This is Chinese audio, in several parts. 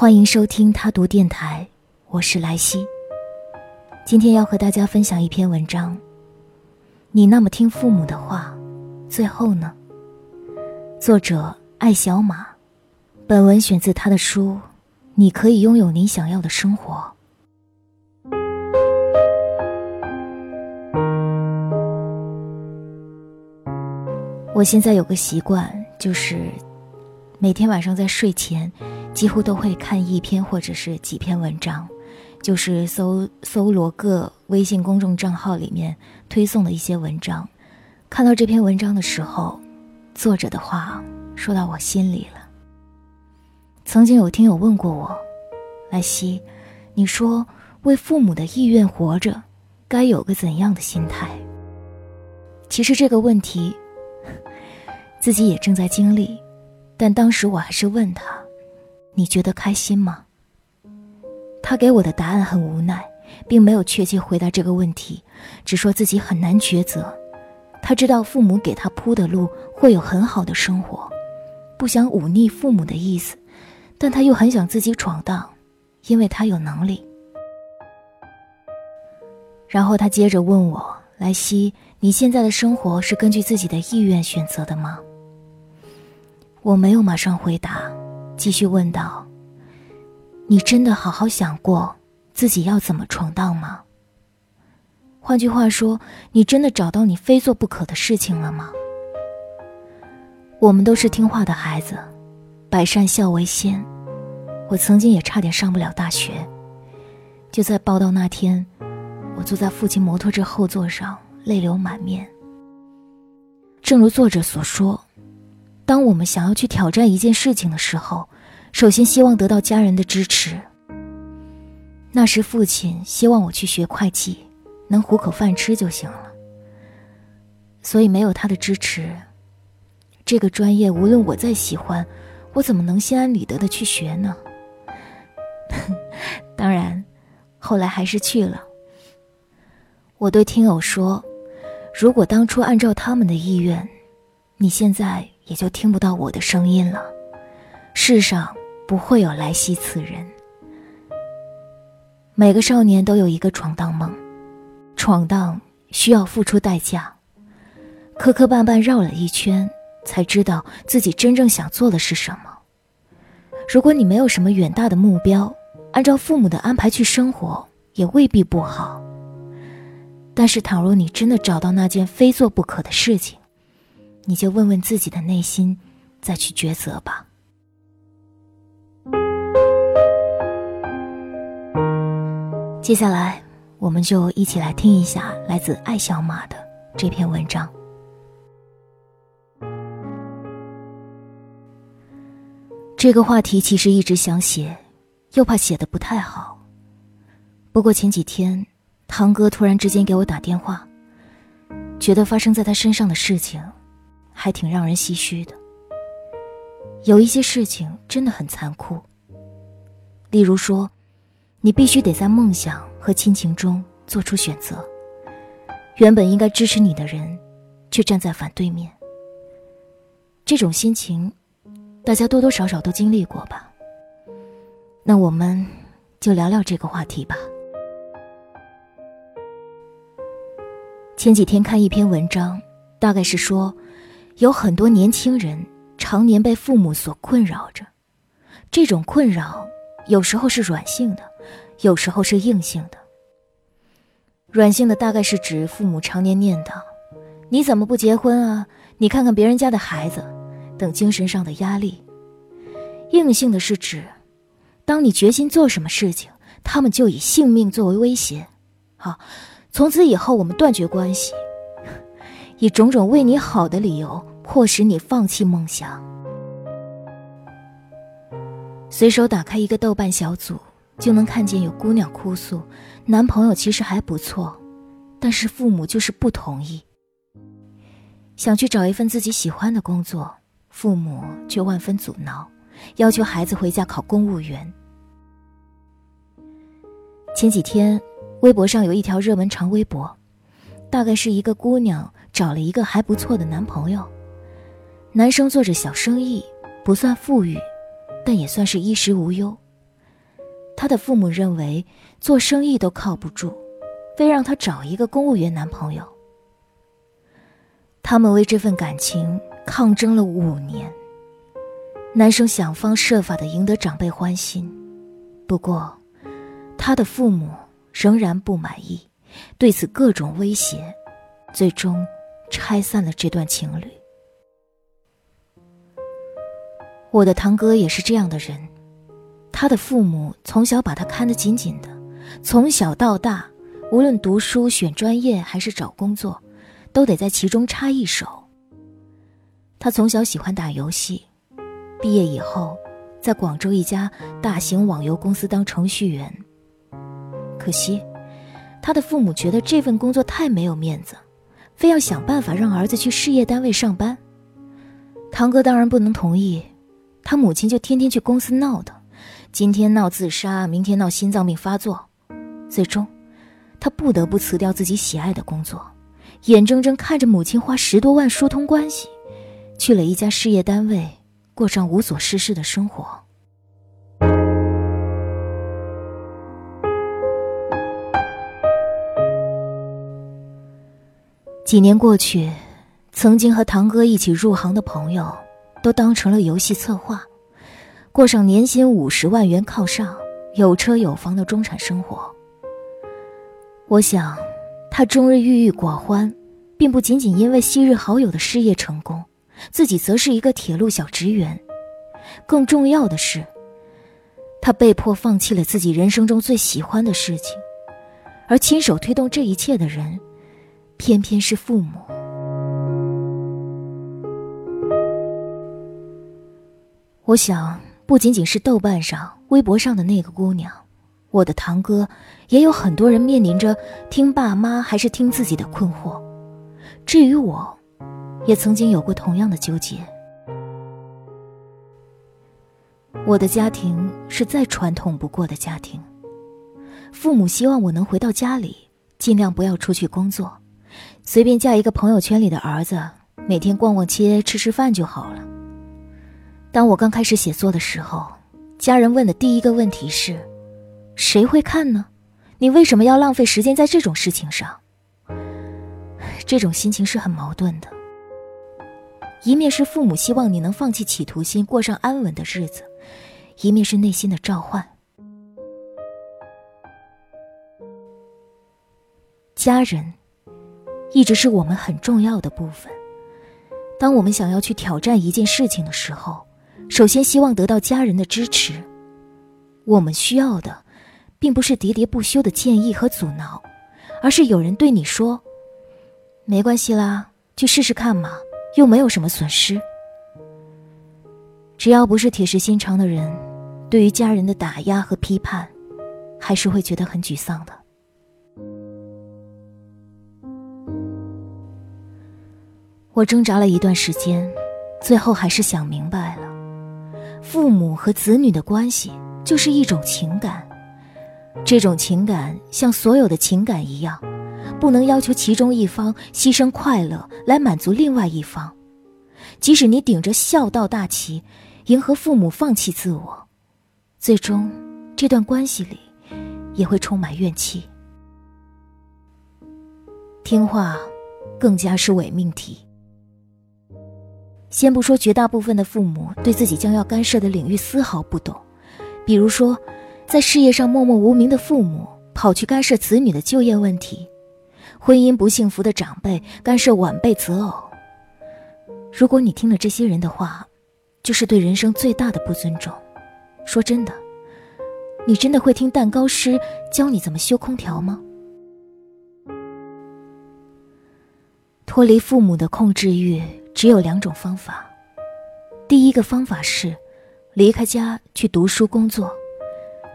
欢迎收听他读电台，我是莱西。今天要和大家分享一篇文章。你那么听父母的话，最后呢？作者艾小马。本文选自他的书《你可以拥有你想要的生活》。我现在有个习惯，就是每天晚上在睡前。几乎都会看一篇或者是几篇文章，就是搜搜罗各微信公众账号里面推送的一些文章。看到这篇文章的时候，作者的话说到我心里了。曾经有听友问过我，莱西，你说为父母的意愿活着，该有个怎样的心态？其实这个问题，自己也正在经历，但当时我还是问他。你觉得开心吗？他给我的答案很无奈，并没有确切回答这个问题，只说自己很难抉择。他知道父母给他铺的路会有很好的生活，不想忤逆父母的意思，但他又很想自己闯荡，因为他有能力。然后他接着问我：“莱西，你现在的生活是根据自己的意愿选择的吗？”我没有马上回答。继续问道：“你真的好好想过自己要怎么闯荡吗？换句话说，你真的找到你非做不可的事情了吗？”我们都是听话的孩子，百善孝为先。我曾经也差点上不了大学。就在报道那天，我坐在父亲摩托车后座上，泪流满面。正如作者所说。当我们想要去挑战一件事情的时候，首先希望得到家人的支持。那时父亲希望我去学会计，能糊口饭吃就行了。所以没有他的支持，这个专业无论我再喜欢，我怎么能心安理得的去学呢？当然，后来还是去了。我对听友说：“如果当初按照他们的意愿，你现在……”也就听不到我的声音了。世上不会有来兮此人。每个少年都有一个闯荡梦，闯荡需要付出代价。磕磕绊绊绕了一圈，才知道自己真正想做的是什么。如果你没有什么远大的目标，按照父母的安排去生活也未必不好。但是，倘若你真的找到那件非做不可的事情，你就问问自己的内心，再去抉择吧。接下来，我们就一起来听一下来自爱小马的这篇文章。这个话题其实一直想写，又怕写的不太好。不过前几天，堂哥突然之间给我打电话，觉得发生在他身上的事情。还挺让人唏嘘的。有一些事情真的很残酷。例如说，你必须得在梦想和亲情中做出选择。原本应该支持你的人，却站在反对面。这种心情，大家多多少少都经历过吧。那我们就聊聊这个话题吧。前几天看一篇文章，大概是说。有很多年轻人常年被父母所困扰着，这种困扰有时候是软性的，有时候是硬性的。软性的大概是指父母常年念叨：“你怎么不结婚啊？你看看别人家的孩子”等精神上的压力。硬性的是指，当你决心做什么事情，他们就以性命作为威胁。好，从此以后我们断绝关系，以种种为你好的理由。迫使你放弃梦想。随手打开一个豆瓣小组，就能看见有姑娘哭诉，男朋友其实还不错，但是父母就是不同意。想去找一份自己喜欢的工作，父母却万分阻挠，要求孩子回家考公务员。前几天，微博上有一条热门长微博，大概是一个姑娘找了一个还不错的男朋友。男生做着小生意，不算富裕，但也算是衣食无忧。他的父母认为做生意都靠不住，非让他找一个公务员男朋友。他们为这份感情抗争了五年。男生想方设法的赢得长辈欢心，不过，他的父母仍然不满意，对此各种威胁，最终拆散了这段情侣。我的堂哥也是这样的人，他的父母从小把他看得紧紧的，从小到大，无论读书、选专业还是找工作，都得在其中插一手。他从小喜欢打游戏。毕业以后，在广州一家大型网游公司当程序员。可惜，他的父母觉得这份工作太没有面子，非要想办法让儿子去事业单位上班。堂哥当然不能同意，他母亲就天天去公司闹腾，今天闹自杀，明天闹心脏病发作，最终，他不得不辞掉自己喜爱的工作，眼睁睁看着母亲花十多万疏通关系，去了一家事业单位。过上无所事事的生活。几年过去，曾经和堂哥一起入行的朋友，都当成了游戏策划，过上年薪五十万元靠上、有车有房的中产生活。我想，他终日郁郁寡欢，并不仅仅因为昔日好友的事业成功。自己则是一个铁路小职员，更重要的是，他被迫放弃了自己人生中最喜欢的事情，而亲手推动这一切的人，偏偏是父母。我想，不仅仅是豆瓣上、微博上的那个姑娘，我的堂哥，也有很多人面临着听爸妈还是听自己的困惑。至于我。也曾经有过同样的纠结。我的家庭是再传统不过的家庭，父母希望我能回到家里，尽量不要出去工作，随便嫁一个朋友圈里的儿子，每天逛逛街、吃吃饭就好了。当我刚开始写作的时候，家人问的第一个问题是：谁会看呢？你为什么要浪费时间在这种事情上？这种心情是很矛盾的。一面是父母希望你能放弃企图心，过上安稳的日子；一面是内心的召唤。家人一直是我们很重要的部分。当我们想要去挑战一件事情的时候，首先希望得到家人的支持。我们需要的，并不是喋喋不休的建议和阻挠，而是有人对你说：“没关系啦，去试试看嘛。”又没有什么损失。只要不是铁石心肠的人，对于家人的打压和批判，还是会觉得很沮丧的。我挣扎了一段时间，最后还是想明白了：父母和子女的关系就是一种情感，这种情感像所有的情感一样。不能要求其中一方牺牲快乐来满足另外一方，即使你顶着孝道大旗，迎合父母放弃自我，最终这段关系里也会充满怨气。听话，更加是伪命题。先不说绝大部分的父母对自己将要干涉的领域丝毫不懂，比如说，在事业上默默无名的父母跑去干涉子女的就业问题。婚姻不幸福的长辈干涉晚辈择偶。如果你听了这些人的话，就是对人生最大的不尊重。说真的，你真的会听蛋糕师教你怎么修空调吗？脱离父母的控制欲只有两种方法。第一个方法是离开家去读书工作，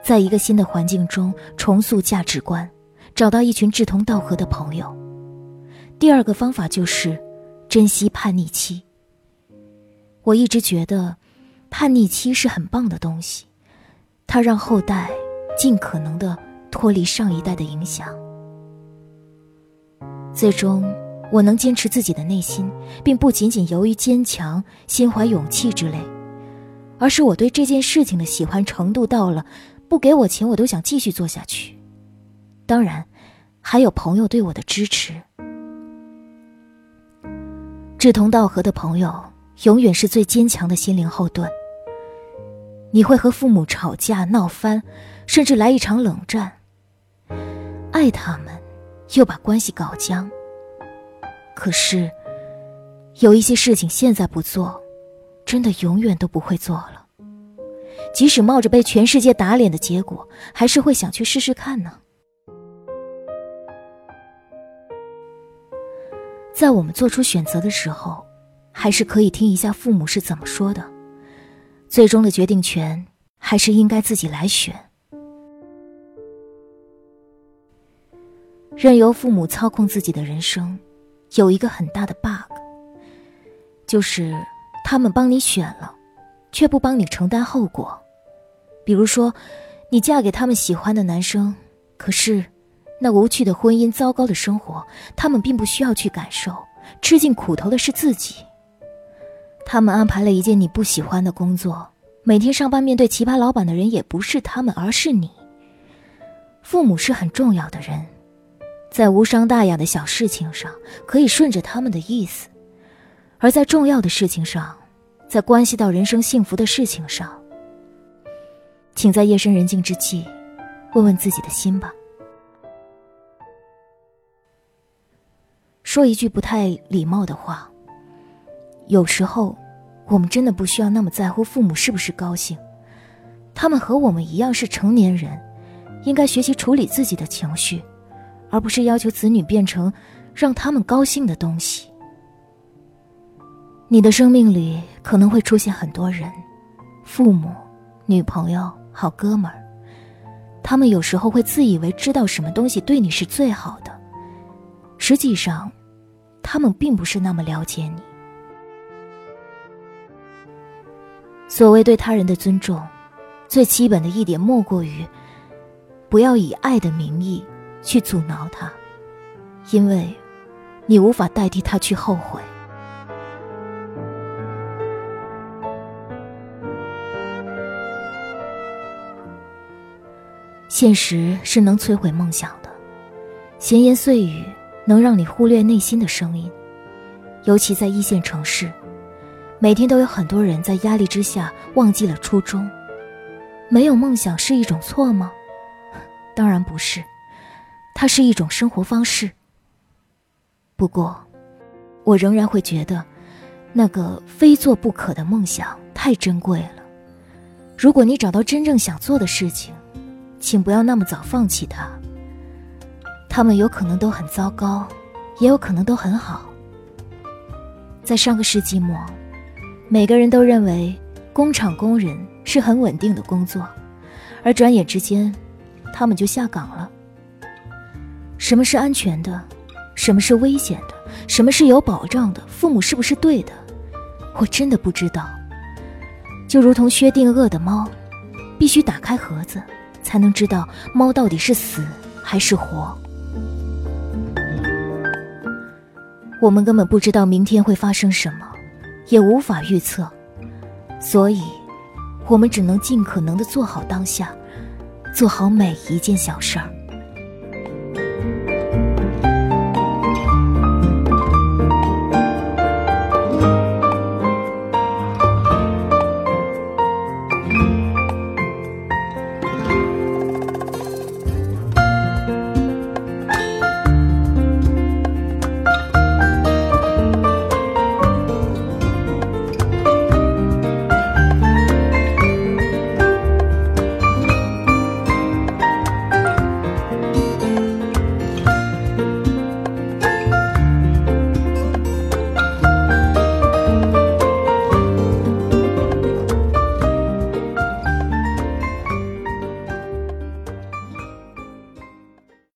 在一个新的环境中重塑价值观。找到一群志同道合的朋友。第二个方法就是珍惜叛逆期。我一直觉得，叛逆期是很棒的东西，它让后代尽可能的脱离上一代的影响。最终，我能坚持自己的内心，并不仅仅由于坚强、心怀勇气之类，而是我对这件事情的喜欢程度到了，不给我钱，我都想继续做下去。当然，还有朋友对我的支持。志同道合的朋友，永远是最坚强的心灵后盾。你会和父母吵架闹翻，甚至来一场冷战。爱他们，又把关系搞僵。可是，有一些事情现在不做，真的永远都不会做了。即使冒着被全世界打脸的结果，还是会想去试试看呢。在我们做出选择的时候，还是可以听一下父母是怎么说的。最终的决定权还是应该自己来选。任由父母操控自己的人生，有一个很大的 bug，就是他们帮你选了，却不帮你承担后果。比如说，你嫁给他们喜欢的男生，可是那无趣的婚姻、糟糕的生活，他们并不需要去感受，吃尽苦头的是自己。他们安排了一件你不喜欢的工作，每天上班面对奇葩老板的人也不是他们，而是你。父母是很重要的人，在无伤大雅的小事情上可以顺着他们的意思，而在重要的事情上，在关系到人生幸福的事情上，请在夜深人静之际，问问自己的心吧。说一句不太礼貌的话。有时候，我们真的不需要那么在乎父母是不是高兴，他们和我们一样是成年人，应该学习处理自己的情绪，而不是要求子女变成让他们高兴的东西。你的生命里可能会出现很多人，父母、女朋友、好哥们儿，他们有时候会自以为知道什么东西对你是最好的，实际上，他们并不是那么了解你。所谓对他人的尊重，最基本的一点莫过于，不要以爱的名义去阻挠他，因为，你无法代替他去后悔。现实是能摧毁梦想的，闲言碎语能让你忽略内心的声音，尤其在一线城市。每天都有很多人在压力之下忘记了初衷，没有梦想是一种错吗？当然不是，它是一种生活方式。不过，我仍然会觉得，那个非做不可的梦想太珍贵了。如果你找到真正想做的事情，请不要那么早放弃它。他们有可能都很糟糕，也有可能都很好。在上个世纪末。每个人都认为工厂工人是很稳定的工作，而转眼之间，他们就下岗了。什么是安全的？什么是危险的？什么是有保障的？父母是不是对的？我真的不知道。就如同薛定谔的猫，必须打开盒子，才能知道猫到底是死还是活。我们根本不知道明天会发生什么。也无法预测，所以，我们只能尽可能的做好当下，做好每一件小事儿。